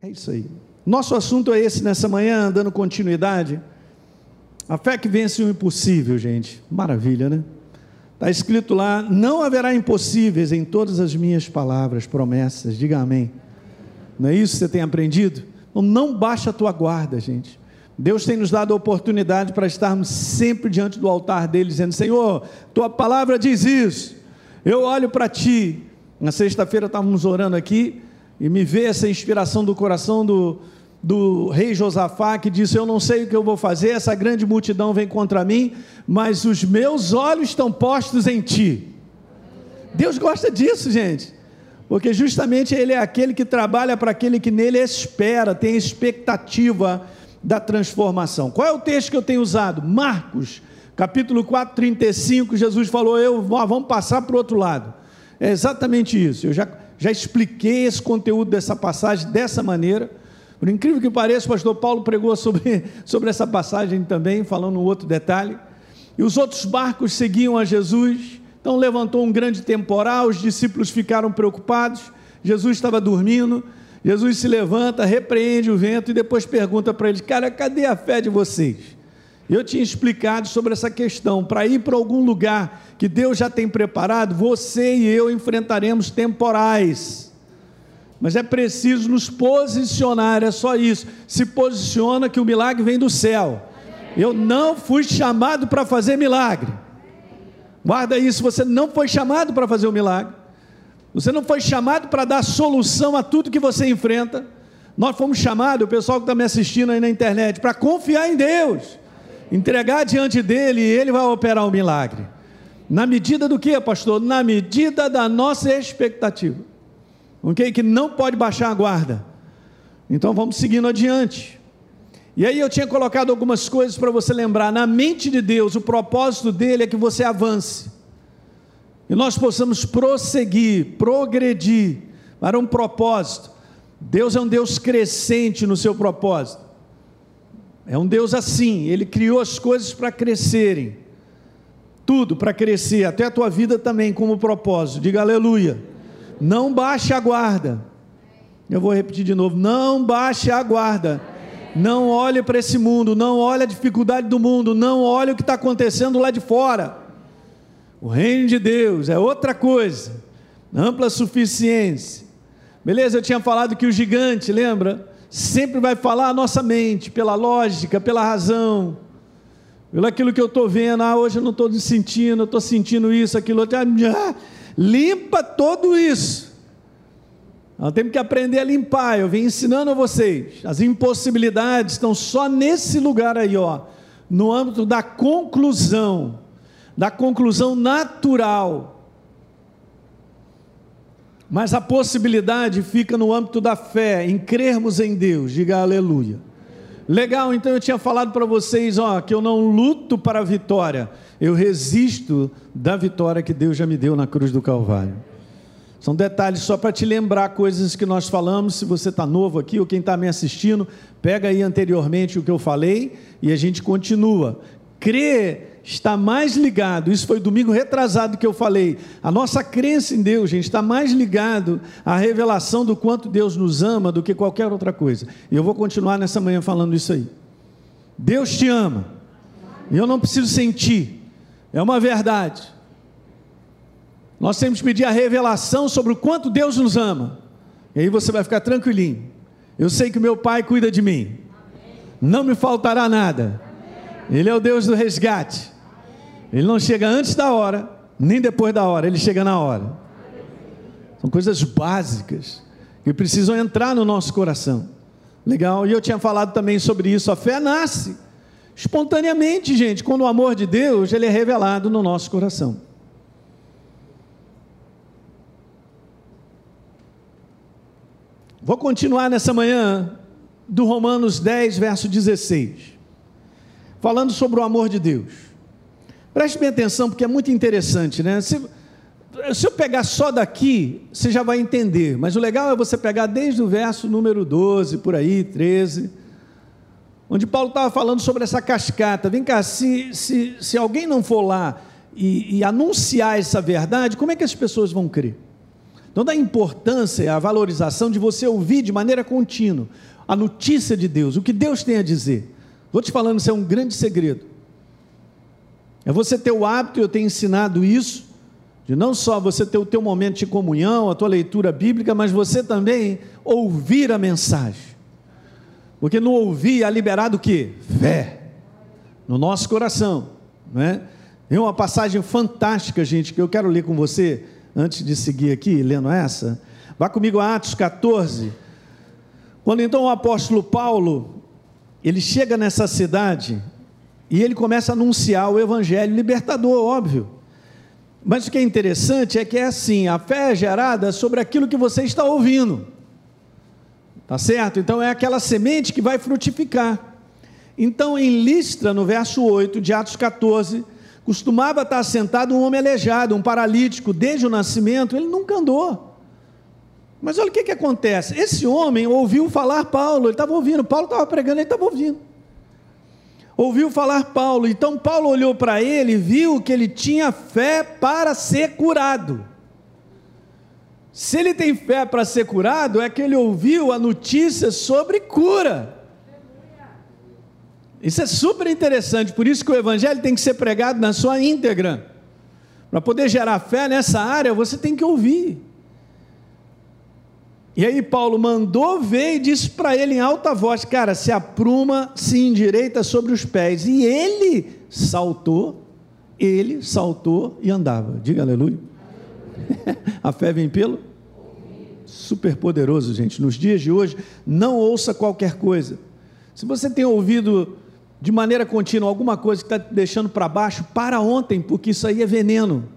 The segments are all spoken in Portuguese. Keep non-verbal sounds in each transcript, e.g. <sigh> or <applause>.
É isso aí. Nosso assunto é esse nessa manhã, dando continuidade. A fé que vence o impossível, gente. Maravilha, né? Está escrito lá: não haverá impossíveis em todas as minhas palavras, promessas. Diga amém. Não é isso que você tem aprendido? Então não baixa a tua guarda, gente. Deus tem nos dado a oportunidade para estarmos sempre diante do altar dele, dizendo: Senhor, tua palavra diz isso. Eu olho para ti. Na sexta-feira estávamos orando aqui e me veio essa inspiração do coração do, do rei Josafá, que disse: Eu não sei o que eu vou fazer, essa grande multidão vem contra mim, mas os meus olhos estão postos em ti. Deus gosta disso, gente, porque justamente Ele é aquele que trabalha para aquele que nele espera, tem expectativa da transformação. Qual é o texto que eu tenho usado? Marcos, capítulo 4, 35. Jesus falou: Eu, vamos passar para o outro lado. É exatamente isso. Eu já já expliquei esse conteúdo dessa passagem dessa maneira. Por incrível que pareça, o pastor Paulo pregou sobre, <laughs> sobre essa passagem também, falando um outro detalhe. E os outros barcos seguiam a Jesus, então levantou um grande temporal, os discípulos ficaram preocupados, Jesus estava dormindo, Jesus se levanta, repreende o vento e depois pergunta para eles: Cara, cadê a fé de vocês? Eu tinha explicado sobre essa questão. Para ir para algum lugar que Deus já tem preparado, você e eu enfrentaremos temporais. Mas é preciso nos posicionar, é só isso. Se posiciona que o milagre vem do céu. Eu não fui chamado para fazer milagre. Guarda isso, você não foi chamado para fazer o um milagre. Você não foi chamado para dar solução a tudo que você enfrenta. Nós fomos chamados, o pessoal que está me assistindo aí na internet, para confiar em Deus entregar diante dele e ele vai operar o um milagre. Na medida do que, pastor? Na medida da nossa expectativa. Ok? Que não pode baixar a guarda. Então vamos seguindo adiante. E aí eu tinha colocado algumas coisas para você lembrar. Na mente de Deus, o propósito dele é que você avance. E nós possamos prosseguir, progredir para um propósito. Deus é um Deus crescente no seu propósito. É um Deus assim, ele criou as coisas para crescerem. Tudo para crescer, até a tua vida também como propósito. Diga aleluia. Não baixe a guarda. Eu vou repetir de novo, não baixe a guarda. Não olhe para esse mundo, não olhe a dificuldade do mundo, não olhe o que está acontecendo lá de fora. O reino de Deus é outra coisa, ampla suficiência. Beleza? Eu tinha falado que o gigante, lembra? Sempre vai falar a nossa mente, pela lógica, pela razão, pelo aquilo que eu estou vendo, ah, hoje eu não estou sentindo, eu estou sentindo isso, aquilo outro, ah, limpa tudo isso. Nós temos que aprender a limpar, eu vim ensinando a vocês, as impossibilidades estão só nesse lugar aí, ó, no âmbito da conclusão, da conclusão natural, mas a possibilidade fica no âmbito da fé, em crermos em Deus. Diga aleluia. Legal, então eu tinha falado para vocês, ó, que eu não luto para a vitória, eu resisto da vitória que Deus já me deu na cruz do Calvário. São detalhes só para te lembrar coisas que nós falamos. Se você está novo aqui ou quem está me assistindo, pega aí anteriormente o que eu falei e a gente continua. Crer está mais ligado, isso foi domingo retrasado que eu falei, a nossa crença em Deus, gente, está mais ligado à revelação do quanto Deus nos ama do que qualquer outra coisa. E eu vou continuar nessa manhã falando isso aí. Deus te ama. E eu não preciso sentir. É uma verdade. Nós temos que pedir a revelação sobre o quanto Deus nos ama. E aí você vai ficar tranquilinho. Eu sei que meu Pai cuida de mim. Não me faltará nada. Ele é o Deus do resgate. Ele não chega antes da hora, nem depois da hora, ele chega na hora. São coisas básicas que precisam entrar no nosso coração. Legal? E eu tinha falado também sobre isso. A fé nasce espontaneamente, gente, quando o amor de Deus ele é revelado no nosso coração. Vou continuar nessa manhã do Romanos 10, verso 16, falando sobre o amor de Deus. Preste bem atenção, porque é muito interessante, né? Se, se eu pegar só daqui, você já vai entender, mas o legal é você pegar desde o verso número 12, por aí, 13, onde Paulo estava falando sobre essa cascata. Vem cá, se, se, se alguém não for lá e, e anunciar essa verdade, como é que as pessoas vão crer? Então, da importância a valorização de você ouvir de maneira contínua a notícia de Deus, o que Deus tem a dizer. Vou te falando, isso é um grande segredo. É você ter o hábito, eu tenho ensinado isso, de não só você ter o teu momento de comunhão, a tua leitura bíblica, mas você também ouvir a mensagem. Porque no ouvir há liberado o que? Fé. No nosso coração. Não é? Tem uma passagem fantástica, gente, que eu quero ler com você, antes de seguir aqui, lendo essa. Vá comigo a Atos 14. Quando então o apóstolo Paulo, ele chega nessa cidade, e ele começa a anunciar o evangelho libertador, óbvio. Mas o que é interessante é que é assim: a fé é gerada sobre aquilo que você está ouvindo. Tá certo? Então é aquela semente que vai frutificar. Então, em Listra, no verso 8 de Atos 14, costumava estar sentado um homem aleijado, um paralítico, desde o nascimento, ele nunca andou. Mas olha o que, que acontece: esse homem ouviu falar Paulo, ele estava ouvindo, Paulo estava pregando, ele estava ouvindo ouviu falar Paulo. Então Paulo olhou para ele e viu que ele tinha fé para ser curado. Se ele tem fé para ser curado, é que ele ouviu a notícia sobre cura. Isso é super interessante, por isso que o evangelho tem que ser pregado na sua íntegra. Para poder gerar fé nessa área, você tem que ouvir. E aí Paulo mandou ver e disse para ele em alta voz: Cara, se apruma, se endireita sobre os pés. E ele saltou, ele saltou e andava. Diga aleluia. <laughs> A fé vem pelo? Super poderoso, gente. Nos dias de hoje, não ouça qualquer coisa. Se você tem ouvido de maneira contínua alguma coisa que está te deixando para baixo, para ontem, porque isso aí é veneno.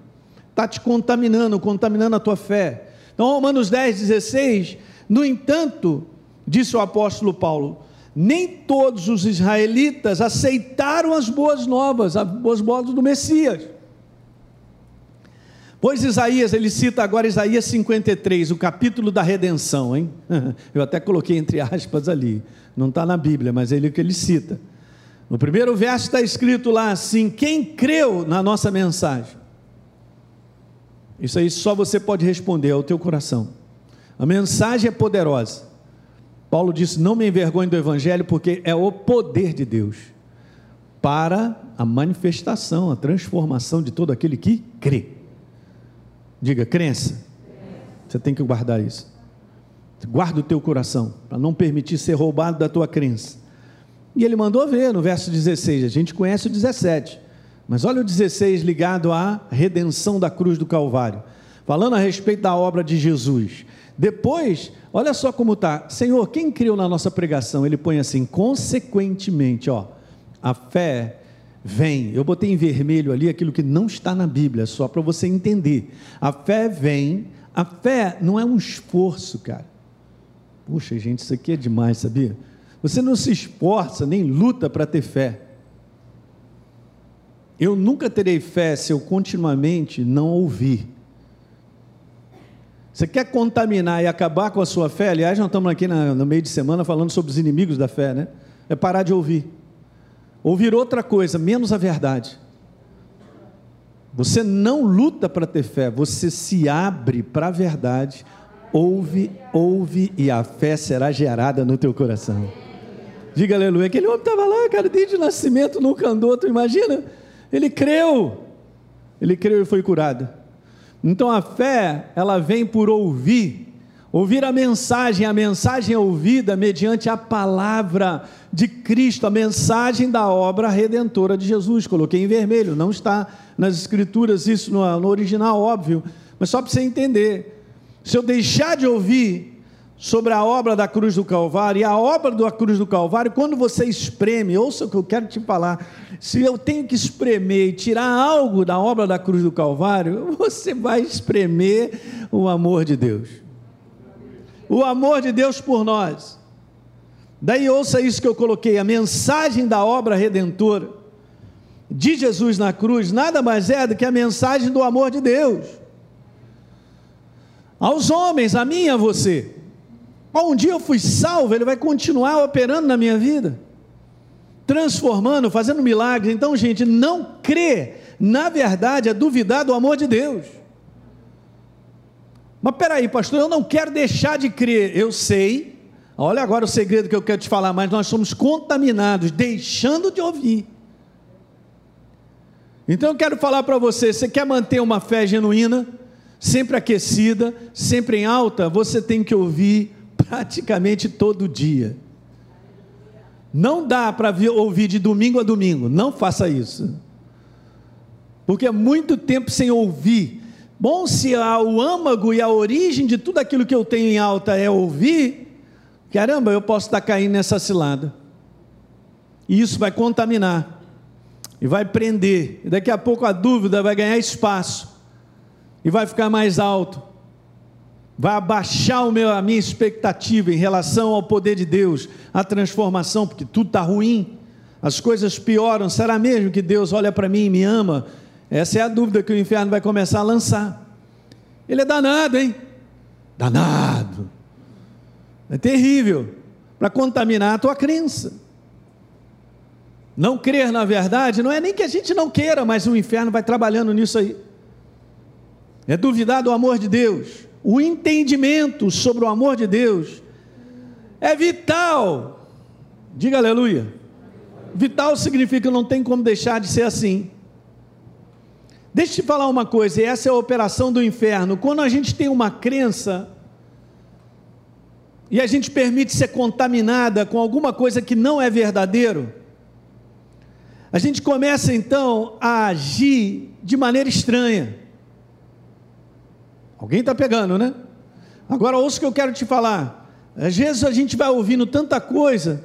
Está te contaminando, contaminando a tua fé então, Romanos 10, 16, no entanto, disse o apóstolo Paulo, nem todos os israelitas aceitaram as boas novas, as boas novas do Messias. Pois Isaías, ele cita agora Isaías 53, o capítulo da redenção, hein? <laughs> Eu até coloquei entre aspas ali, não está na Bíblia, mas é ele que ele cita. No primeiro verso está escrito lá assim: quem creu na nossa mensagem? Isso aí só você pode responder ao teu coração. A mensagem é poderosa. Paulo disse: Não me envergonhe do Evangelho, porque é o poder de Deus para a manifestação, a transformação de todo aquele que crê. Diga, crença. Você tem que guardar isso. Guarda o teu coração, para não permitir ser roubado da tua crença. E ele mandou ver no verso 16, a gente conhece o 17. Mas olha o 16 ligado à redenção da cruz do Calvário, falando a respeito da obra de Jesus. Depois, olha só como está. Senhor, quem criou na nossa pregação? Ele põe assim, consequentemente, ó, a fé vem. Eu botei em vermelho ali aquilo que não está na Bíblia, só para você entender. A fé vem. A fé não é um esforço, cara. Puxa, gente, isso aqui é demais, sabia? Você não se esforça nem luta para ter fé. Eu nunca terei fé se eu continuamente não ouvir. Você quer contaminar e acabar com a sua fé? Aliás, nós estamos aqui no meio de semana falando sobre os inimigos da fé, né? É parar de ouvir. Ouvir outra coisa, menos a verdade. Você não luta para ter fé, você se abre para a verdade, ouve, ouve e a fé será gerada no teu coração. Diga aleluia. Aquele homem estava lá, cara, desde o nascimento nunca andou, tu imagina? Ele creu, ele creu e foi curado. Então a fé, ela vem por ouvir, ouvir a mensagem, a mensagem é ouvida mediante a palavra de Cristo, a mensagem da obra redentora de Jesus. Coloquei em vermelho, não está nas escrituras isso no, no original, óbvio, mas só para você entender. Se eu deixar de ouvir sobre a obra da cruz do Calvário, e a obra da cruz do Calvário, quando você espreme, ouça o que eu quero te falar, se eu tenho que espremer e tirar algo da obra da cruz do Calvário, você vai espremer o amor de Deus. O amor de Deus por nós. Daí ouça isso que eu coloquei, a mensagem da obra redentora de Jesus na cruz, nada mais é do que a mensagem do amor de Deus. Aos homens, a mim e a você. Um dia eu fui salvo, ele vai continuar operando na minha vida, transformando, fazendo milagres. Então, gente, não crê, na verdade, é duvidar do amor de Deus. Mas peraí, pastor, eu não quero deixar de crer. Eu sei. Olha agora o segredo que eu quero te falar, mas nós somos contaminados, deixando de ouvir. Então eu quero falar para você: você quer manter uma fé genuína, sempre aquecida, sempre em alta, você tem que ouvir praticamente todo dia. Não dá para ouvir de domingo a domingo, não faça isso. Porque é muito tempo sem ouvir. Bom, se o âmago e a origem de tudo aquilo que eu tenho em alta é ouvir, caramba, eu posso estar caindo nessa cilada. E isso vai contaminar, e vai prender, e daqui a pouco a dúvida vai ganhar espaço, e vai ficar mais alto vai abaixar o meu, a minha expectativa em relação ao poder de Deus, a transformação, porque tudo está ruim, as coisas pioram. Será mesmo que Deus olha para mim e me ama? Essa é a dúvida que o inferno vai começar a lançar. Ele é danado, hein? Danado. É terrível para contaminar a tua crença. Não crer na verdade não é nem que a gente não queira, mas o inferno vai trabalhando nisso aí. É duvidar do amor de Deus o entendimento sobre o amor de Deus é vital. Diga aleluia. Vital significa não tem como deixar de ser assim. Deixa eu te falar uma coisa, e essa é a operação do inferno. Quando a gente tem uma crença e a gente permite ser contaminada com alguma coisa que não é verdadeiro, a gente começa então a agir de maneira estranha. Alguém está pegando, né? Agora ouça o que eu quero te falar. Às vezes a gente vai ouvindo tanta coisa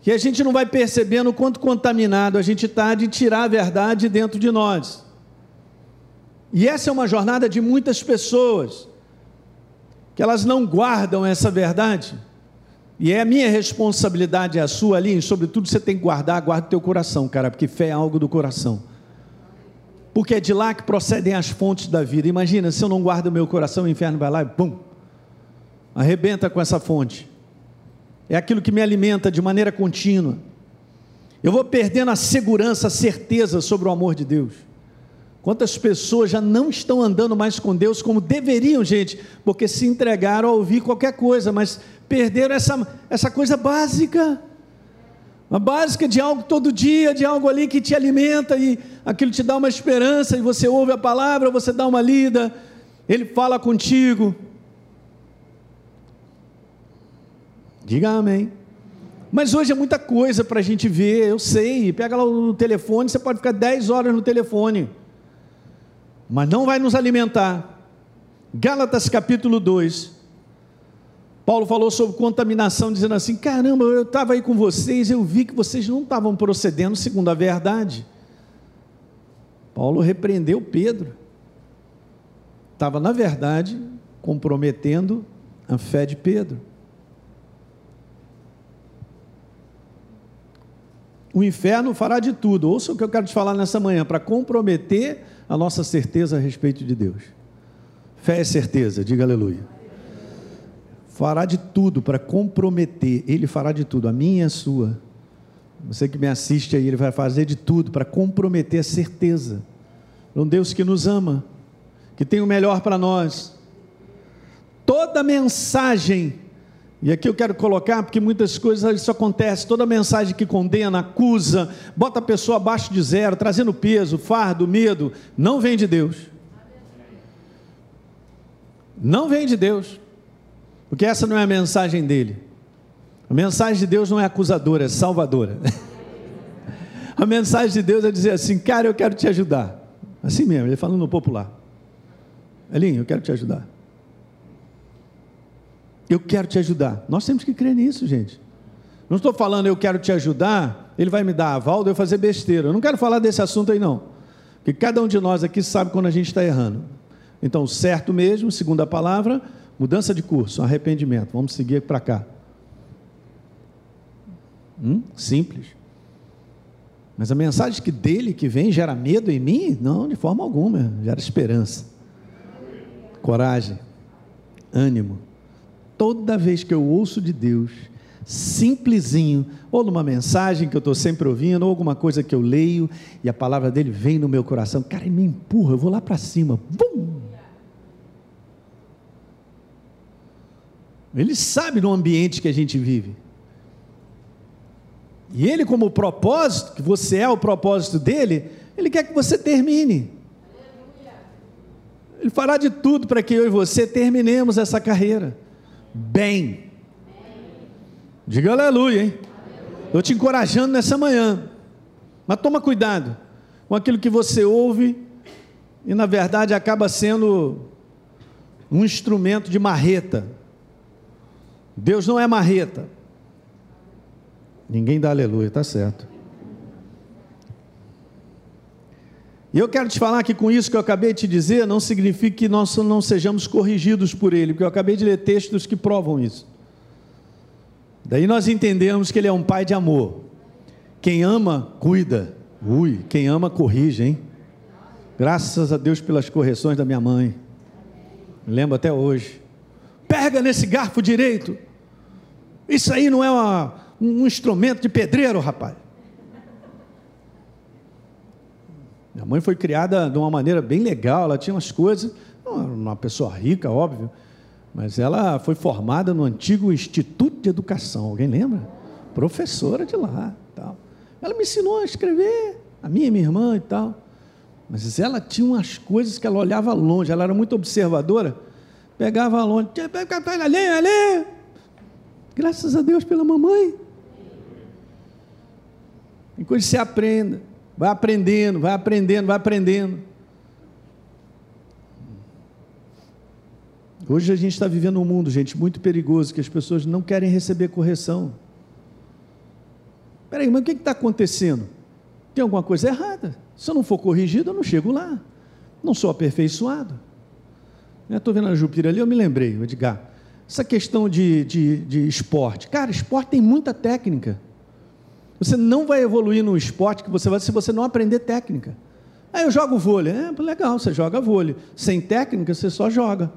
que a gente não vai percebendo o quanto contaminado a gente está de tirar a verdade dentro de nós. E essa é uma jornada de muitas pessoas que elas não guardam essa verdade. E é a minha responsabilidade, é a sua ali, sobretudo você tem que guardar, guarda o teu coração, cara, porque fé é algo do coração porque é de lá que procedem as fontes da vida. Imagina, se eu não guardo o meu coração, o inferno vai lá e pum, arrebenta com essa fonte. É aquilo que me alimenta de maneira contínua. Eu vou perdendo a segurança, a certeza sobre o amor de Deus. Quantas pessoas já não estão andando mais com Deus como deveriam, gente, porque se entregaram a ouvir qualquer coisa, mas perderam essa, essa coisa básica básica de algo todo dia, de algo ali que te alimenta e aquilo te dá uma esperança, e você ouve a palavra, você dá uma lida, ele fala contigo. Diga amém. Mas hoje é muita coisa para a gente ver, eu sei. Pega lá o telefone, você pode ficar 10 horas no telefone, mas não vai nos alimentar. Gálatas capítulo 2, Paulo falou sobre contaminação, dizendo assim: caramba, eu estava aí com vocês, eu vi que vocês não estavam procedendo segundo a verdade. Paulo repreendeu Pedro. Estava, na verdade, comprometendo a fé de Pedro. O inferno fará de tudo, ouça o que eu quero te falar nessa manhã, para comprometer a nossa certeza a respeito de Deus. Fé é certeza, diga aleluia fará de tudo para comprometer, ele fará de tudo, a minha e a sua. Você que me assiste aí, ele vai fazer de tudo para comprometer a certeza. Um Deus que nos ama, que tem o melhor para nós. Toda mensagem, e aqui eu quero colocar, porque muitas coisas isso acontece, toda mensagem que condena, acusa, bota a pessoa abaixo de zero, trazendo peso, fardo, medo, não vem de Deus. Não vem de Deus. Porque essa não é a mensagem dele. A mensagem de Deus não é acusadora, é salvadora. <laughs> A mensagem de Deus é dizer assim, cara, eu quero te ajudar. Assim mesmo, ele falando no popular. Elinho, eu quero te ajudar. Eu quero te ajudar. Nós temos que crer nisso, gente. Não estou falando eu quero te ajudar, ele vai me dar aval de eu fazer besteira. Eu não quero falar desse assunto aí, não. Porque cada um de nós aqui sabe quando a gente está errando. Então, certo mesmo, segundo a palavra, Mudança de curso, arrependimento. Vamos seguir para cá. Hum? Simples. Mas a mensagem que dele que vem gera medo em mim? Não, de forma alguma, gera esperança, coragem, ânimo. Toda vez que eu ouço de Deus, simplesinho, ou numa mensagem que eu estou sempre ouvindo, ou alguma coisa que eu leio, e a palavra dele vem no meu coração, cara, ele me empurra, eu vou lá para cima, bum! Ele sabe no ambiente que a gente vive. E ele, como propósito, que você é o propósito dele, ele quer que você termine. Ele fará de tudo para que eu e você terminemos essa carreira bem. Diga aleluia, hein? Estou te encorajando nessa manhã. Mas toma cuidado com aquilo que você ouve e, na verdade, acaba sendo um instrumento de marreta. Deus não é marreta. Ninguém dá aleluia, tá certo. E eu quero te falar que com isso que eu acabei de te dizer, não significa que nós não sejamos corrigidos por Ele, porque eu acabei de ler textos que provam isso. Daí nós entendemos que Ele é um Pai de amor. Quem ama, cuida. Ui, quem ama, corrige, hein? Graças a Deus pelas correções da minha mãe. Me lembro até hoje. Pega nesse garfo direito. Isso aí não é uma, um instrumento de pedreiro, rapaz. Minha mãe foi criada de uma maneira bem legal, ela tinha umas coisas, uma pessoa rica, óbvio, mas ela foi formada no antigo Instituto de Educação, alguém lembra? Professora de lá. Tal. Ela me ensinou a escrever, a minha e minha irmã e tal. Mas ela tinha umas coisas que ela olhava longe, ela era muito observadora, pegava longe, ali, ali. Graças a Deus pela mamãe. Enquanto você aprenda. Vai aprendendo, vai aprendendo, vai aprendendo. Hoje a gente está vivendo um mundo, gente, muito perigoso, que as pessoas não querem receber correção. Peraí, mas o que está acontecendo? Tem alguma coisa errada. Se eu não for corrigido, eu não chego lá. Não sou aperfeiçoado. Estou vendo a Jupira ali, eu me lembrei, Edgar. Essa questão de, de, de esporte. Cara, esporte tem muita técnica. Você não vai evoluir no esporte que você vai se você não aprender técnica. Aí eu jogo vôlei. É legal, você joga vôlei. Sem técnica, você só joga.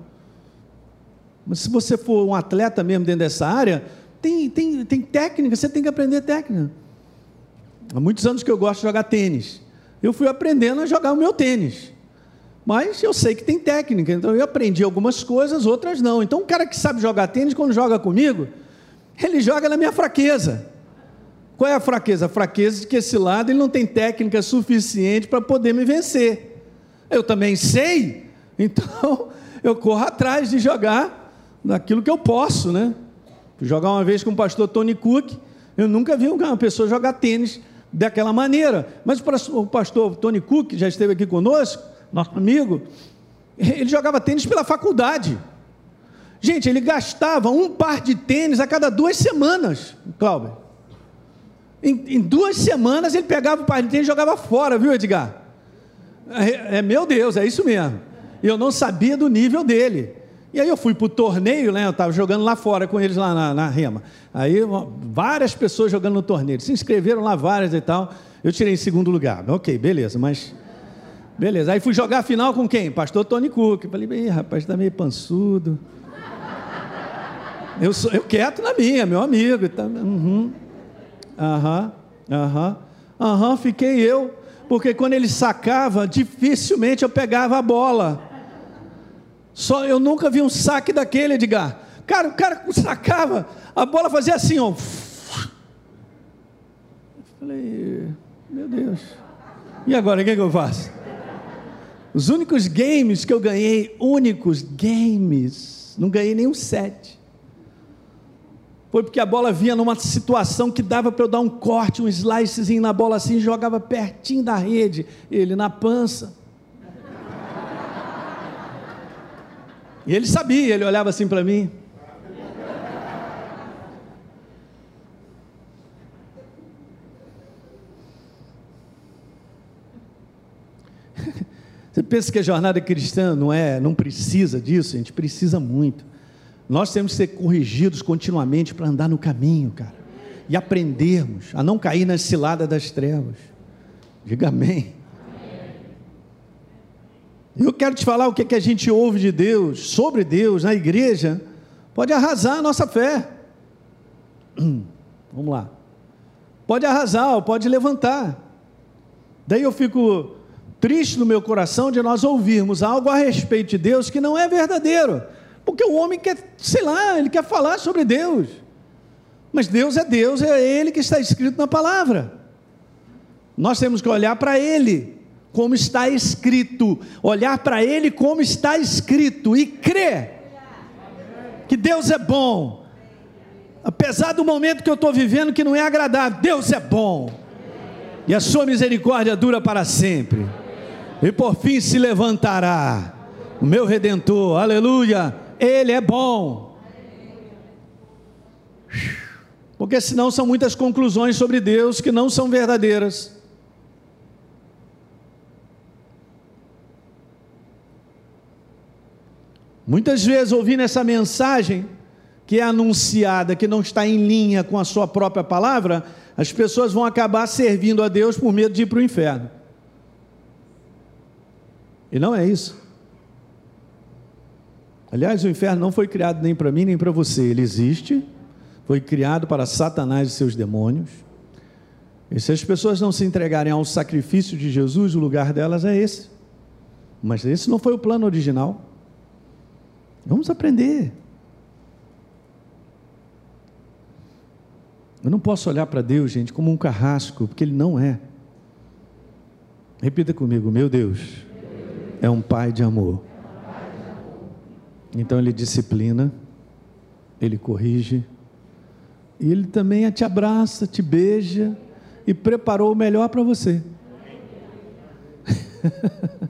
Mas se você for um atleta mesmo dentro dessa área, tem, tem, tem técnica, você tem que aprender técnica. Há muitos anos que eu gosto de jogar tênis. Eu fui aprendendo a jogar o meu tênis. Mas eu sei que tem técnica, então eu aprendi algumas coisas, outras não. Então, um cara que sabe jogar tênis, quando joga comigo, ele joga na minha fraqueza. Qual é a fraqueza? A fraqueza de que esse lado ele não tem técnica suficiente para poder me vencer. Eu também sei, <laughs> então eu corro atrás de jogar naquilo que eu posso, né? Jogar uma vez com o pastor Tony Cook, eu nunca vi uma pessoa jogar tênis daquela maneira. Mas o pastor Tony Cook, já esteve aqui conosco, nosso amigo, ele jogava tênis pela faculdade. Gente, ele gastava um par de tênis a cada duas semanas, Cláudio. Em, em, duas semanas ele pegava o par de tênis e jogava fora, viu, Edgar? É, é, meu Deus, é isso mesmo. Eu não sabia do nível dele. E aí eu fui para o torneio, né? Eu estava jogando lá fora com eles lá na, na, Rema. Aí várias pessoas jogando no torneio. Se inscreveram lá várias e tal. Eu tirei em segundo lugar. Ok, beleza, mas. Beleza. Aí fui jogar a final com quem? Pastor Tony Cook. Falei, bem, rapaz, está meio pançudo. Eu, sou, eu quieto na minha, meu amigo. Tá, uhum. Aham, aham, aham, fiquei eu, porque quando ele sacava, dificilmente eu pegava a bola. Só eu nunca vi um saque daquele, Edgar. Cara, o cara sacava, a bola fazia assim, ó. Eu falei, meu Deus. E agora, o que, é que eu faço? Os únicos games que eu ganhei, únicos games, não ganhei nenhum set foi porque a bola vinha numa situação que dava para eu dar um corte, um slicezinho na bola assim, jogava pertinho da rede, ele na pança. E ele sabia, ele olhava assim para mim. Você pensa que a jornada cristã não é, não precisa disso? A gente precisa muito. Nós temos que ser corrigidos continuamente para andar no caminho, cara. E aprendermos a não cair na cilada das trevas. Diga amém. Eu quero te falar o que, é que a gente ouve de Deus, sobre Deus, na igreja, pode arrasar a nossa fé. Vamos lá. Pode arrasar, pode levantar. Daí eu fico triste no meu coração de nós ouvirmos algo a respeito de Deus que não é verdadeiro. Porque o homem quer, sei lá, ele quer falar sobre Deus. Mas Deus é Deus, é Ele que está escrito na palavra. Nós temos que olhar para Ele, como está escrito, olhar para Ele como está escrito e crer que Deus é bom, apesar do momento que eu estou vivendo que não é agradável, Deus é bom, e a Sua misericórdia dura para sempre, e por fim se levantará o meu redentor, aleluia, Ele é bom. Porque senão são muitas conclusões sobre Deus que não são verdadeiras. Muitas vezes ouvindo essa mensagem que é anunciada, que não está em linha com a sua própria palavra, as pessoas vão acabar servindo a Deus por medo de ir para o inferno. E não é isso. Aliás, o inferno não foi criado nem para mim nem para você, ele existe, foi criado para Satanás e seus demônios. E se as pessoas não se entregarem ao sacrifício de Jesus, o lugar delas é esse. Mas esse não foi o plano original. Vamos aprender. Eu não posso olhar para Deus, gente, como um carrasco, porque Ele não é. Repita comigo: meu Deus é um Pai de amor. Então Ele disciplina, Ele corrige, e Ele também te abraça, te beija e preparou o melhor para você. <laughs>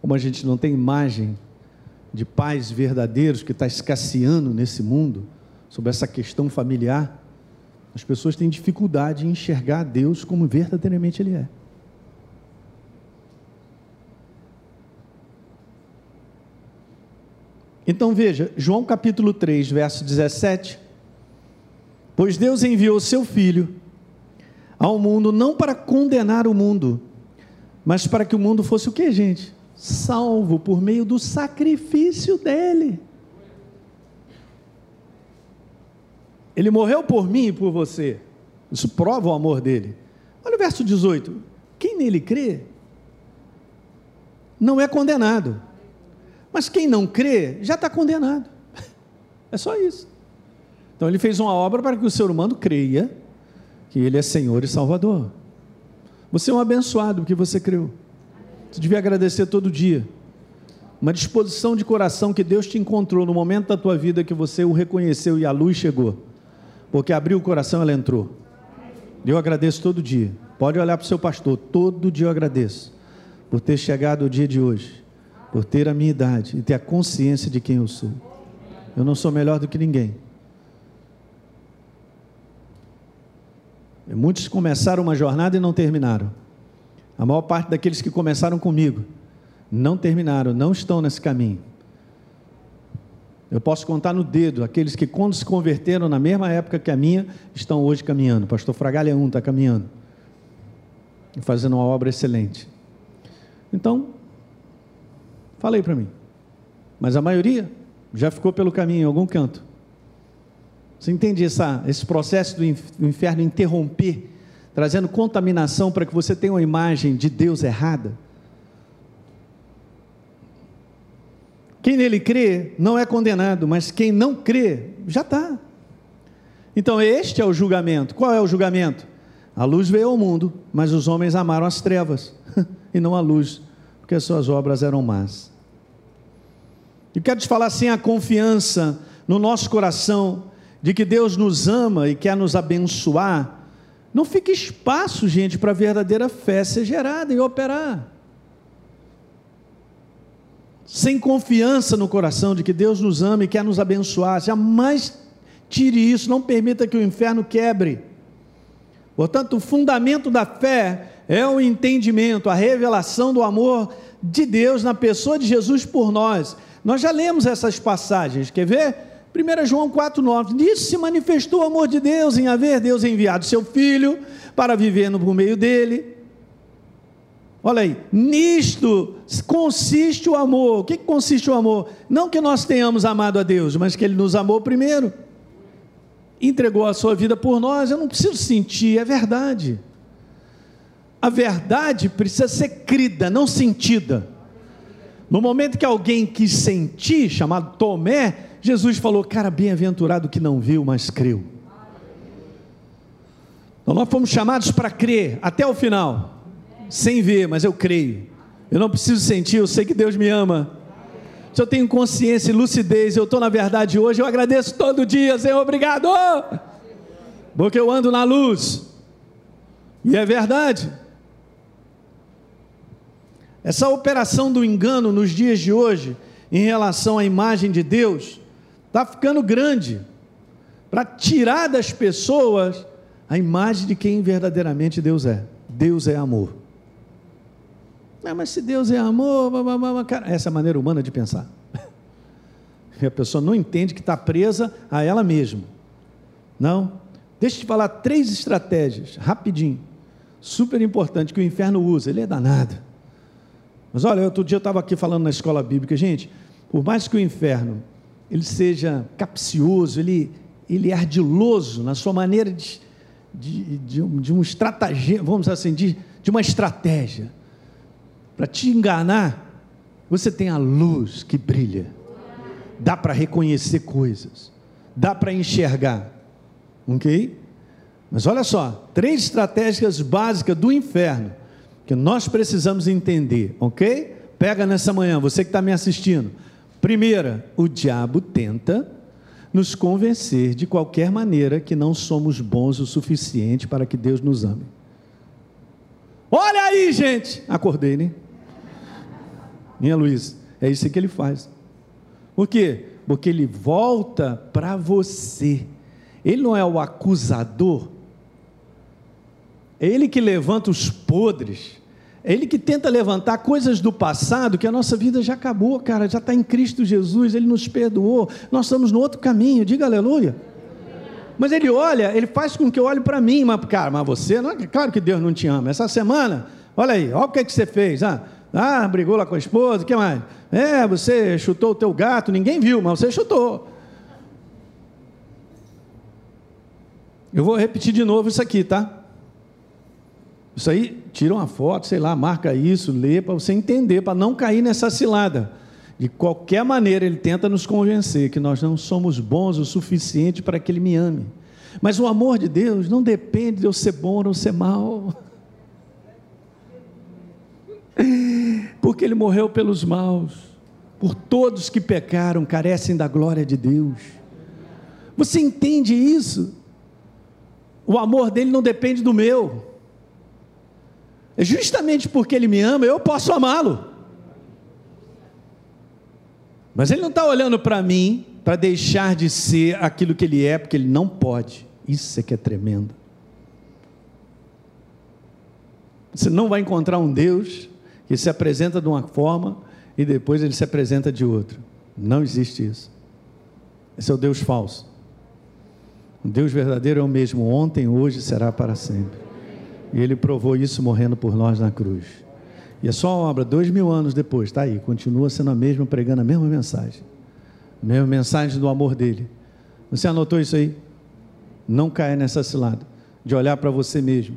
Como a gente não tem imagem de pais verdadeiros que está escasseando nesse mundo, sobre essa questão familiar, as pessoas têm dificuldade em enxergar Deus como verdadeiramente Ele é. Então veja, João capítulo 3, verso 17. Pois Deus enviou seu Filho ao mundo não para condenar o mundo, mas para que o mundo fosse o que, gente? salvo por meio do sacrifício dele. Ele morreu por mim e por você. Isso prova o amor dele. Olha o verso 18. Quem nele crê não é condenado. Mas quem não crê já está condenado. <laughs> É só isso. Então ele fez uma obra para que o ser humano creia que ele é Senhor e Salvador. Você é um abençoado porque você creu. Você devia agradecer todo dia. Uma disposição de coração que Deus te encontrou no momento da tua vida que você o reconheceu e a luz chegou. Porque abriu o coração, ela entrou. Eu agradeço todo dia. Pode olhar para o seu pastor, todo dia eu agradeço por ter chegado o dia de hoje, por ter a minha idade e ter a consciência de quem eu sou. Eu não sou melhor do que ninguém. Muitos começaram uma jornada e não terminaram. A maior parte daqueles que começaram comigo não terminaram, não estão nesse caminho. Eu posso contar no dedo aqueles que, quando se converteram na mesma época que a minha, estão hoje caminhando. Pastor Fragalha 1 está caminhando, fazendo uma obra excelente. Então, falei para mim, mas a maioria já ficou pelo caminho em algum canto. Você entende essa, esse processo do inferno interromper trazendo contaminação para que você tenha uma imagem de Deus errada. Quem nele crê não é condenado, mas quem não crê já está. Então, este é o julgamento. Qual é o julgamento? A luz veio ao mundo, mas os homens amaram as trevas <laughs> e não a luz, porque as suas obras eram más. E quero te falar assim: a confiança no nosso coração de que Deus nos ama e quer nos abençoar, não fica espaço, gente, para a verdadeira fé ser gerada e operar. Sem confiança no coração de que Deus nos ama e quer nos abençoar, jamais tire isso, não permita que o inferno quebre. Portanto, o fundamento da fé é o entendimento, a revelação do amor de Deus na pessoa de Jesus por nós. Nós já lemos essas passagens, quer ver? 1 João 4,9: Nisso se manifestou o amor de Deus em haver Deus enviado seu Filho para viver no meio dele. Olha aí, nisto consiste o amor. O que consiste o amor? Não que nós tenhamos amado a Deus, mas que Ele nos amou primeiro. Entregou a sua vida por nós. Eu não preciso sentir, é verdade. A verdade precisa ser crida, não sentida. No momento que alguém quis sentir, chamado Tomé, Jesus falou: Cara, bem-aventurado que não viu, mas creu. Então nós fomos chamados para crer até o final, sem ver, mas eu creio. Eu não preciso sentir, eu sei que Deus me ama. Se eu tenho consciência e lucidez, eu estou na verdade hoje, eu agradeço todo dia, Senhor, obrigado, porque eu ando na luz, e é verdade. Essa operação do engano nos dias de hoje, em relação à imagem de Deus, está ficando grande para tirar das pessoas a imagem de quem verdadeiramente Deus é. Deus é amor. Não, mas se Deus é amor, cara, essa é a maneira humana de pensar. <laughs> E a pessoa não entende que está presa a ela mesma. Não. Deixa eu te falar três estratégias, rapidinho, super importante que o inferno usa. Ele é danado. Mas olha, outro dia eu estava aqui falando na escola bíblica, gente, por mais que o inferno ele seja capcioso, ele, ele é ardiloso na sua maneira de, de, de, de um estratagema, vamos assim, de, de uma estratégia. Para te enganar, você tem a luz que brilha. Dá para reconhecer coisas. Dá para enxergar. Ok? Mas olha só, três estratégias básicas do inferno que nós precisamos entender, ok? Pega nessa manhã, você que está me assistindo. Primeira, o diabo tenta nos convencer de qualquer maneira que não somos bons o suficiente para que Deus nos ame. Olha aí, gente! Acordei, né? Minha Luiz, é isso que ele faz. Por quê? Porque ele volta para você. Ele não é o acusador, é ele que levanta os podres. É ele que tenta levantar coisas do passado que a nossa vida já acabou, cara, já está em Cristo Jesus, ele nos perdoou, nós estamos no outro caminho, diga aleluia. Mas ele olha, ele faz com que eu olhe para mim, mas, cara, mas você, não, é claro que Deus não te ama. Essa semana, olha aí, olha o que, é que você fez. Ah, ah, brigou lá com a esposa, o que mais? É, você chutou o teu gato, ninguém viu, mas você chutou. Eu vou repetir de novo isso aqui, tá? Isso aí, tira uma foto, sei lá, marca isso, lê para você entender, para não cair nessa cilada. De qualquer maneira, ele tenta nos convencer que nós não somos bons o suficiente para que ele me ame. Mas o amor de Deus não depende de eu ser bom ou ser mal. <laughs> Porque ele morreu pelos maus, por todos que pecaram, carecem da glória de Deus. Você entende isso? O amor dele não depende do meu. É justamente porque Ele me ama, eu posso amá-lo. Mas Ele não está olhando para mim para deixar de ser aquilo que Ele é, porque Ele não pode. Isso é que é tremendo. Você não vai encontrar um Deus que se apresenta de uma forma e depois ele se apresenta de outra. Não existe isso. Esse é o Deus falso. O Deus verdadeiro é o mesmo ontem, hoje será para sempre. E ele provou isso morrendo por nós na cruz. E a sua obra, dois mil anos depois, está aí, continua sendo a mesma, pregando a mesma mensagem. A mesma mensagem do amor dele. Você anotou isso aí? Não caia nessa cilada de olhar para você mesmo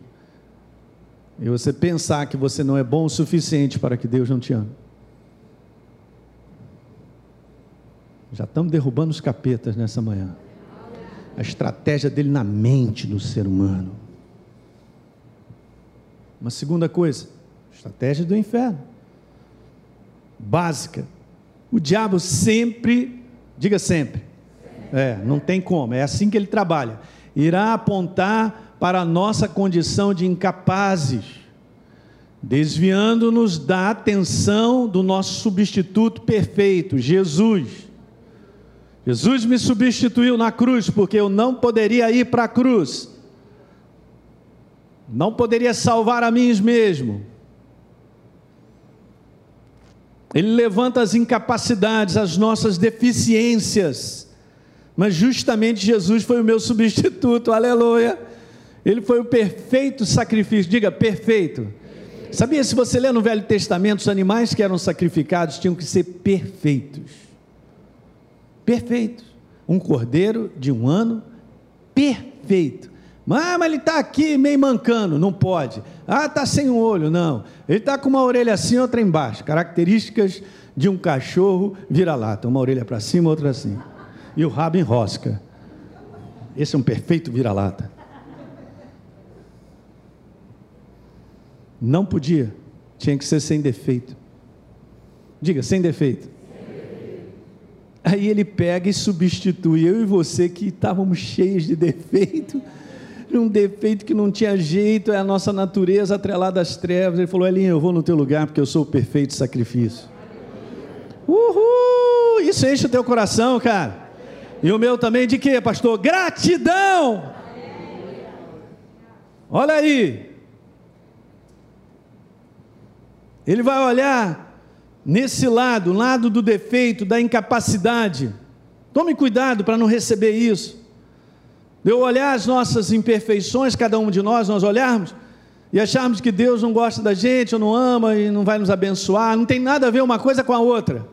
e você pensar que você não é bom o suficiente para que Deus não te ame. Já estamos derrubando os capetas nessa manhã. A estratégia dele na mente do ser humano. Uma segunda coisa, estratégia do inferno. Básica. O diabo sempre, diga sempre, é, não tem como, é assim que ele trabalha. Irá apontar para a nossa condição de incapazes, desviando-nos da atenção do nosso substituto perfeito, Jesus. Jesus me substituiu na cruz, porque eu não poderia ir para a cruz não poderia salvar a mim mesmo. Ele levanta as incapacidades, as nossas deficiências. Mas justamente Jesus foi o meu substituto, aleluia. Ele foi o perfeito sacrifício, diga perfeito. Sabia, se você ler no Velho Testamento, os animais que eram sacrificados tinham que ser perfeitos. Perfeitos. Um cordeiro de um ano, perfeito Ah, mas ele está aqui meio mancando. Não pode. Ah, está sem um olho. Não. Ele está com uma orelha assim, outra embaixo. Características de um cachorro vira-lata. Uma orelha para cima, outra assim. E o rabo enrosca. Esse é um perfeito vira-lata. Não podia. Tinha que ser sem defeito. Diga, sem defeito. Aí ele pega e substitui eu e você que estávamos cheios de defeito, um defeito que não tinha jeito, é a nossa natureza atrelada às trevas. Ele falou: Elinho, eu vou no teu lugar porque eu sou o perfeito sacrifício. Uhul! Isso enche o teu coração, cara. E o meu também de quê, pastor? Gratidão! Olha aí. Ele vai olhar nesse lado, lado do defeito, da incapacidade. Tome cuidado para não receber isso. De eu olhar as nossas imperfeições, cada um de nós, nós olharmos e acharmos que Deus não gosta da gente, ou não ama e não vai nos abençoar, não tem nada a ver uma coisa com a outra.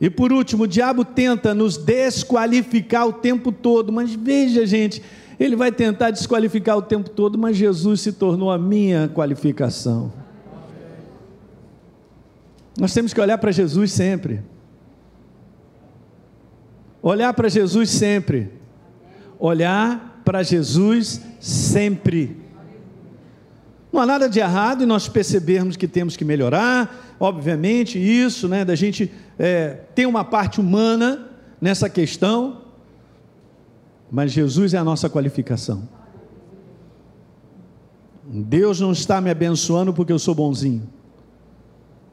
E por último, o diabo tenta nos desqualificar o tempo todo, mas veja, gente, ele vai tentar desqualificar o tempo todo, mas Jesus se tornou a minha qualificação. Nós temos que olhar para Jesus sempre. Olhar para Jesus sempre. Olhar para Jesus sempre. Não há nada de errado em nós percebermos que temos que melhorar, obviamente, isso, né, da gente é, ter uma parte humana nessa questão, mas Jesus é a nossa qualificação. Deus não está me abençoando porque eu sou bonzinho.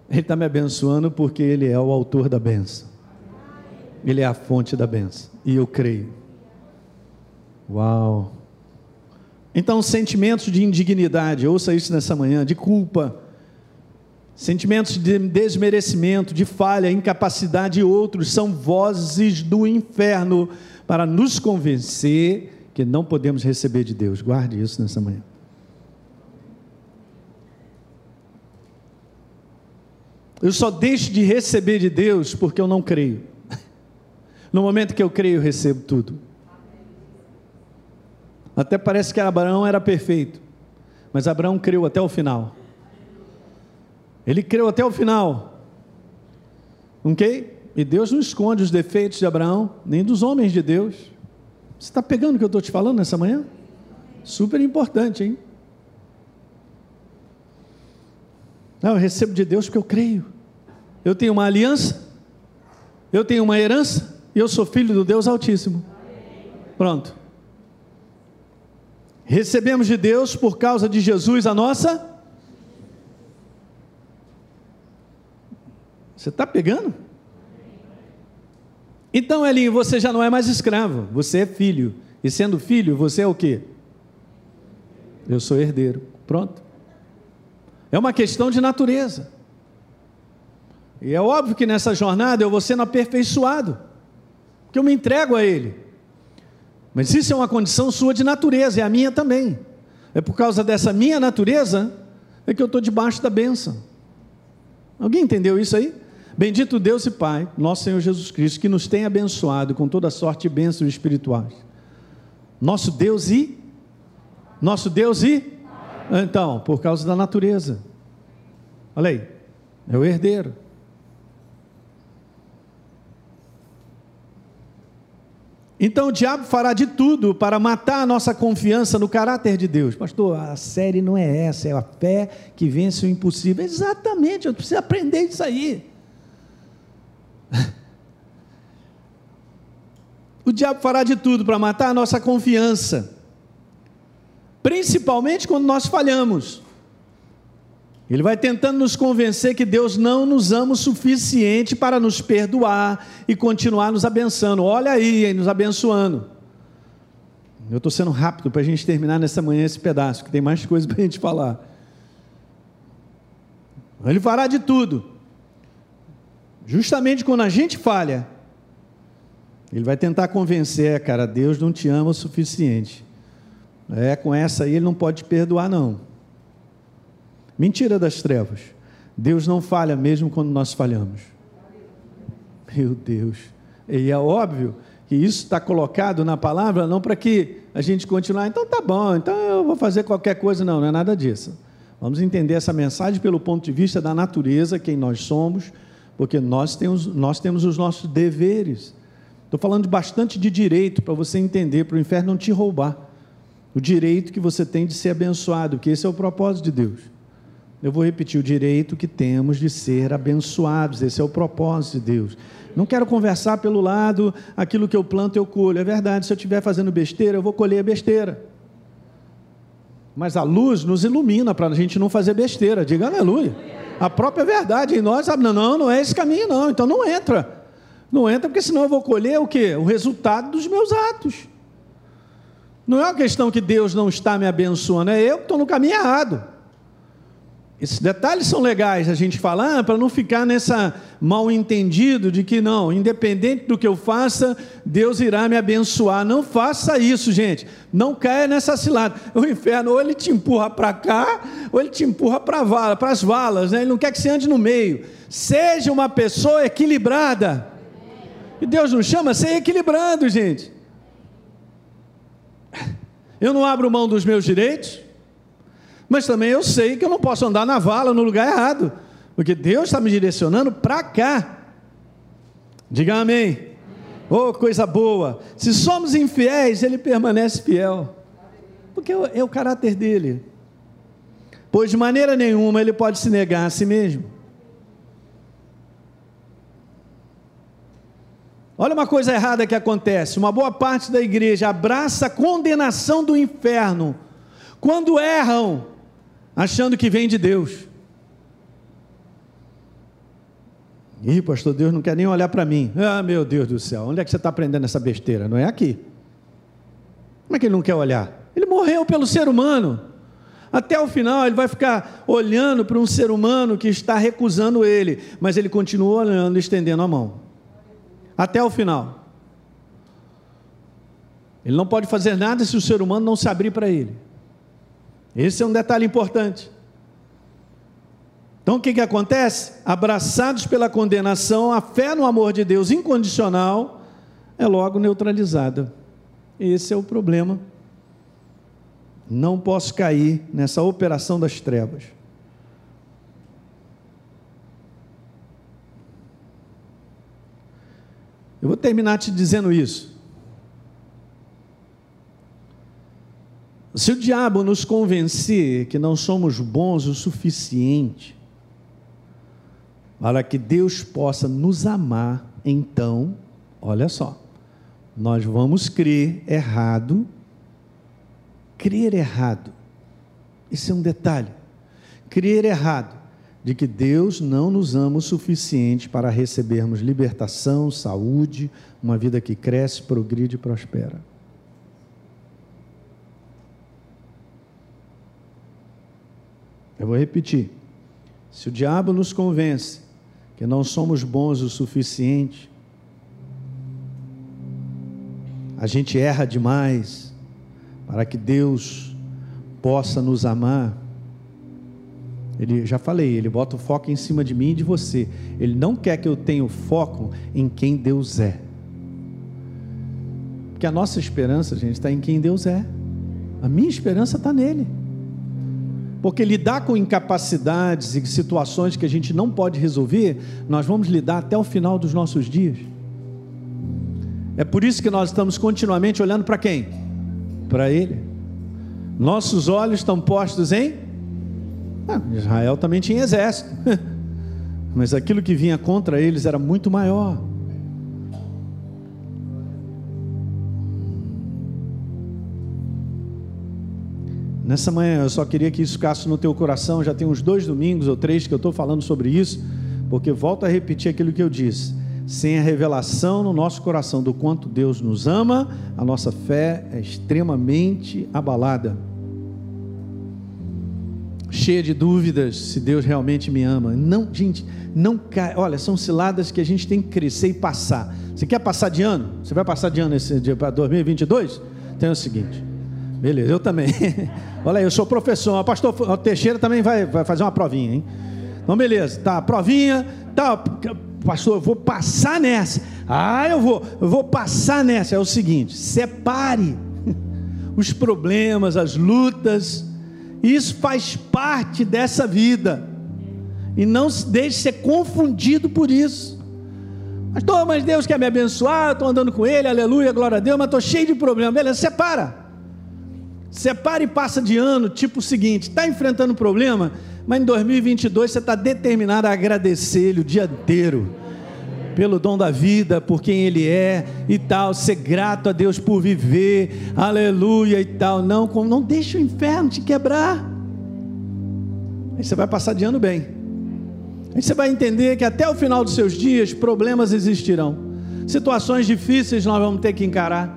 Ele está me abençoando porque Ele é o autor da benção. Ele é a fonte da benção. E eu creio. Uau! Então, sentimentos de indignidade, ouça isso nessa manhã, de culpa, sentimentos de desmerecimento, de falha, incapacidade e outros são vozes do inferno para nos convencer que não podemos receber de Deus. Guarde isso nessa manhã. Eu só deixo de receber de Deus porque eu não creio. <laughs> No momento que eu creio, eu recebo tudo. Até parece que Abraão era perfeito, mas Abraão creu até o final. Ele creu até o final. Ok? E Deus não esconde os defeitos de Abraão, nem dos homens de Deus. Você está pegando o que eu estou te falando nessa manhã? Super importante, hein? Não, eu recebo de Deus porque eu creio. Eu tenho uma aliança, eu tenho uma herança, e eu sou filho do Deus Altíssimo. Pronto. Recebemos de Deus por causa de Jesus a nossa. Você está pegando? Então, Elinho, você já não é mais escravo, você é filho. E sendo filho, você é o quê? Eu sou herdeiro. Pronto. É uma questão de natureza. E é óbvio que nessa jornada eu vou sendo aperfeiçoado, porque eu me entrego a Ele. Mas isso é uma condição sua de natureza, é a minha também. É por causa dessa minha natureza é que eu estou debaixo da bênção. Alguém entendeu isso aí? Bendito Deus e Pai, nosso Senhor Jesus Cristo, que nos tem abençoado com toda sorte de bênçãos espirituais. Nosso Deus e? Nosso Deus e? Então, por causa da natureza. Olha aí, é o herdeiro. Então o diabo fará de tudo para matar a nossa confiança no caráter de Deus. Pastor, a série não é essa, é a fé que vence o impossível. Exatamente, eu preciso aprender isso aí. <laughs> O diabo fará de tudo para matar a nossa confiança, principalmente quando nós falhamos. Ele vai tentando nos convencer que Deus não nos ama o suficiente para nos perdoar e continuar nos abençoando. Olha aí, nos abençoando. Eu estou sendo rápido para a gente terminar nessa manhã esse pedaço, que tem mais coisas para a gente falar. Ele fará de tudo. Justamente quando a gente falha, ele vai tentar convencer, é, cara, Deus não te ama o suficiente. É, com essa aí ele não pode perdoar, não. Mentira das trevas. Deus não falha mesmo quando nós falhamos. Meu Deus. E é óbvio que isso está colocado na palavra não para que a gente continue, então tá bom, então eu vou fazer qualquer coisa, não, não é nada disso. Vamos entender essa mensagem pelo ponto de vista da natureza, quem nós somos, porque nós temos, nós temos os nossos deveres. Estou falando bastante de direito para você entender, para o inferno não te roubar. O direito que você tem de ser abençoado, que esse é o propósito de Deus. Eu vou repetir: o direito que temos de ser abençoados, esse é o propósito de Deus. Não quero conversar pelo lado, aquilo que eu planto eu colho. É verdade, se eu estiver fazendo besteira, eu vou colher besteira. Mas a luz nos ilumina para a gente não fazer besteira. Diga aleluia. A própria verdade em nós, não, não, não é esse caminho, não. Então não entra. Não entra, porque senão eu vou colher o quê? O resultado dos meus atos. Não é uma questão que Deus não está me abençoando, é eu que estou no caminho errado. Esses detalhes são legais a gente falar para não ficar nessa mal entendido de que não, independente do que eu faça, Deus irá me abençoar. Não faça isso, gente. Não caia nessa cilada. O inferno ou ele te empurra para cá, ou ele te empurra para vala, para as valas, né? Ele não quer que você ande no meio. Seja uma pessoa equilibrada. E Deus nos chama a ser equilibrado, gente. Eu não abro mão dos meus direitos, mas também eu sei que eu não posso andar na vala no lugar errado, porque Deus está me direcionando para cá. Diga amém. Oh, coisa boa. Se somos infiéis, ele permanece fiel. Porque é o caráter dele. Pois de maneira nenhuma ele pode se negar a si mesmo. Olha uma coisa errada que acontece: uma boa parte da igreja abraça a condenação do inferno quando erram achando que vem de Deus. Ih, pastor, Deus não quer nem olhar para mim. Ah, meu Deus do céu, onde é que você está aprendendo essa besteira? Não é aqui. Como é que ele não quer olhar? Ele morreu pelo ser humano. Até o final, ele vai ficar olhando para um ser humano que está recusando ele, mas ele continua olhando, estendendo a mão. Até o final. Ele não pode fazer nada se o ser humano não se abrir para ele. Esse é um detalhe importante. Então o que, que acontece? Abraçados pela condenação, a fé no amor de Deus incondicional é logo neutralizada. Esse é o problema. Não posso cair nessa operação das trevas. Eu vou terminar te dizendo isso. Se o diabo nos convencer que não somos bons o suficiente para que Deus possa nos amar, então, olha só, nós vamos crer errado. Crer errado. Esse é um detalhe. Crer errado de que Deus não nos ama o suficiente para recebermos libertação, saúde, uma vida que cresce, progride e prospera. Eu vou repetir. Se o diabo nos convence que não somos bons o suficiente, a gente erra demais para que Deus possa nos amar. Ele já falei, ele bota o foco em cima de mim e de você. Ele não quer que eu tenha o foco em quem Deus é. Porque a nossa esperança, gente, está em quem Deus é. A minha esperança está nele. Porque lidar com incapacidades e situações que a gente não pode resolver, nós vamos lidar até o final dos nossos dias. É por isso que nós estamos continuamente olhando para quem? Para Ele. Nossos olhos estão postos em. Ah, Israel também tinha exército, <laughs> mas aquilo que vinha contra eles era muito maior. Nessa manhã eu só queria que isso ficasse no teu coração. Já tem uns dois domingos ou três que eu estou falando sobre isso, porque volto a repetir aquilo que eu disse. Sem a revelação no nosso coração do quanto Deus nos ama, a nossa fé é extremamente abalada. Cheia de dúvidas se Deus realmente me ama. Não, gente, não cai. Olha, são ciladas que a gente tem que crescer e passar. Você quer passar de ano? Você vai passar de ano esse dia para 2022? Então é o seguinte. Beleza, eu também. <laughs> Olha aí, eu sou professor. O pastor Teixeira também vai, vai fazer uma provinha, hein? Então, beleza, tá, provinha, tá. pastor, eu vou passar nessa. Ah, eu vou, eu vou passar nessa. É o seguinte: separe <laughs> os problemas, as lutas. Isso faz parte dessa vida. E não se deixe ser confundido por isso. Pastor, mas Deus quer me abençoar, estou andando com Ele, aleluia, glória a Deus, mas estou cheio de problemas. Beleza, separa. Separa e passa de ano, tipo o seguinte: está enfrentando problema, mas em 2022 você está determinado a agradecer Ele o dia inteiro pelo dom da vida, por quem Ele é e tal, ser grato a Deus por viver, aleluia e tal. Não, não deixe o inferno te quebrar. Aí você vai passar de ano bem. Aí você vai entender que até o final dos seus dias problemas existirão, situações difíceis nós vamos ter que encarar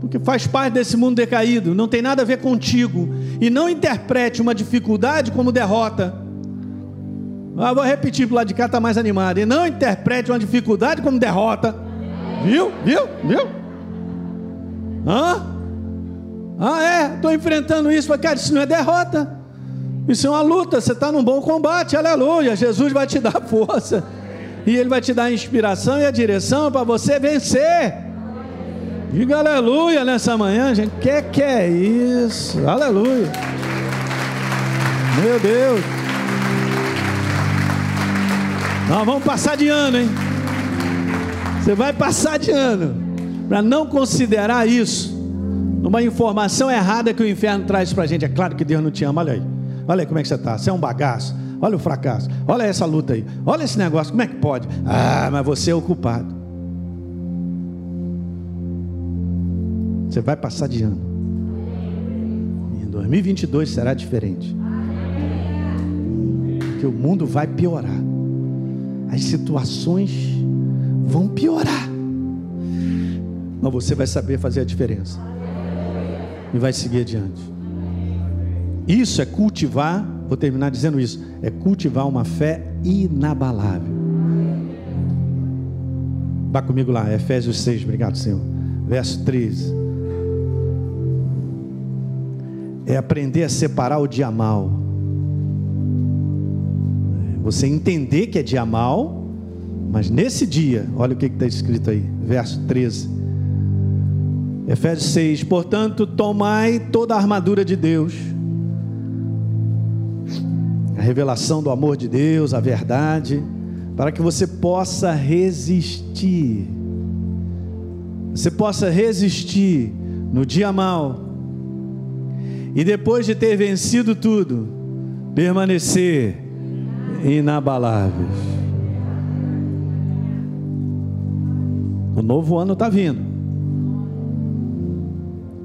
porque faz parte desse mundo decaído, não tem nada a ver contigo. E não interprete uma dificuldade como derrota. Ah, vou repetir para o lado de cá, está mais animado. E não interprete uma dificuldade como derrota. Viu? Viu? Viu? Hã? Ah, é? Estou enfrentando isso. Cara, isso não é derrota. Isso é uma luta. Você está num bom combate. Aleluia. Jesus vai te dar <laughs> força. E Ele vai te dar a inspiração e a direção para você vencer. Diga aleluia nessa manhã, gente. Que que é isso? Aleluia. Meu Deus. Nós vamos passar de ano, hein? Você vai passar de ano. Para não considerar isso uma informação errada que o inferno traz para a gente. É claro que Deus não te ama. Olha aí. Olha aí como é que você está. Você é um bagaço. Olha o fracasso. Olha essa luta aí. Olha esse negócio. Como é que pode? Ah, mas você é o culpado. Você vai passar de ano. E em 2022 será diferente. Porque o mundo vai piorar. As situações vão piorar. Mas você vai saber fazer a diferença. E vai seguir adiante. Isso é cultivar, vou terminar dizendo isso, é cultivar uma fé inabalável. Vá comigo lá, Efésios 6, obrigado, Senhor. Verso 13. é aprender a separar o dia mal. Você entender que é dia mal, mas nesse dia, olha o que está escrito aí, verso 13. Efésios 6: Portanto, tomai toda a armadura de Deus, a revelação do amor de Deus, a verdade, para que você possa resistir. Você possa resistir no dia mal e depois de ter vencido tudo, permanecer inabaláveis. O novo ano está vindo.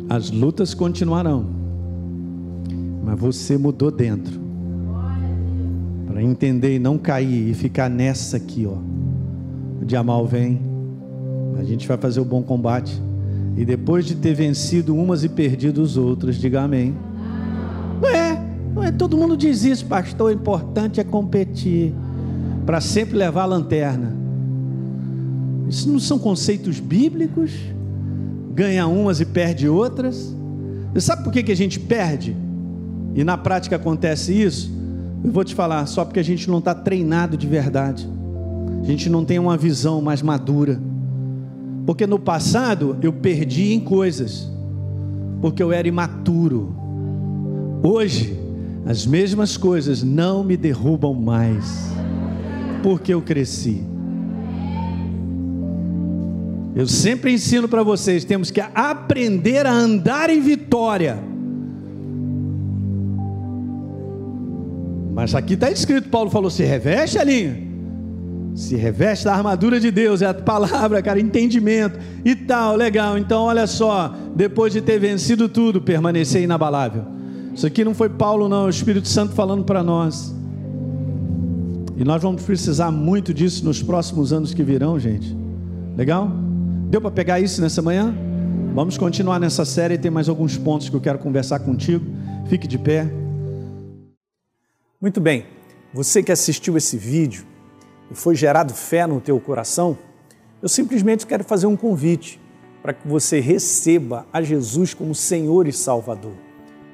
As lutas continuarão. Mas você mudou dentro. Para entender e não cair e ficar nessa aqui, ó. O dia mal vem. A gente vai fazer o bom combate. E depois de ter vencido umas e perdido os outros, diga amém. Todo mundo diz isso, pastor. O importante é competir para sempre levar a lanterna. Isso não são conceitos bíblicos? Ganha umas e perde outras. Você sabe por que, que a gente perde? E na prática acontece isso? Eu vou te falar, só porque a gente não está treinado de verdade. A gente não tem uma visão mais madura. Porque no passado eu perdi em coisas, porque eu era imaturo. Hoje, as mesmas coisas não me derrubam mais, porque eu cresci. Eu sempre ensino para vocês: temos que aprender a andar em vitória. Mas aqui está escrito: Paulo falou, se reveste, Alinha se reveste da armadura de Deus, é a palavra, cara, entendimento e tal, legal. Então, olha só, depois de ter vencido tudo, permanecer inabalável. Isso aqui não foi Paulo, não, é o Espírito Santo falando para nós. E nós vamos precisar muito disso nos próximos anos que virão, gente. Legal? Deu para pegar isso nessa manhã? Vamos continuar nessa série e tem mais alguns pontos que eu quero conversar contigo. Fique de pé. Muito bem. Você que assistiu esse vídeo, e foi gerado fé no teu coração, eu simplesmente quero fazer um convite para que você receba a Jesus como Senhor e Salvador.